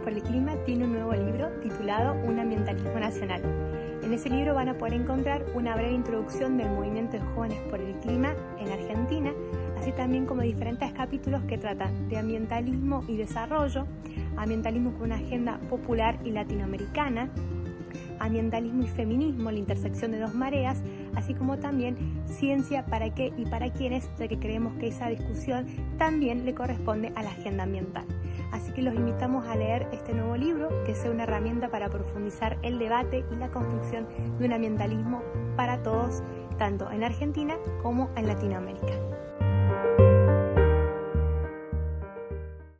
por el Clima tiene un nuevo libro titulado Un ambientalismo nacional. En ese libro van a poder encontrar una breve introducción del movimiento de jóvenes por el clima en Argentina, así también como diferentes capítulos que tratan de ambientalismo y desarrollo, ambientalismo con una agenda popular y latinoamericana, ambientalismo y feminismo, la intersección de dos mareas, así como también ciencia para qué y para quiénes, ya que creemos que esa discusión también le corresponde a la agenda ambiental. Que los invitamos a leer este nuevo libro, que sea una herramienta para profundizar el debate y la construcción de un ambientalismo para todos, tanto en Argentina como en Latinoamérica.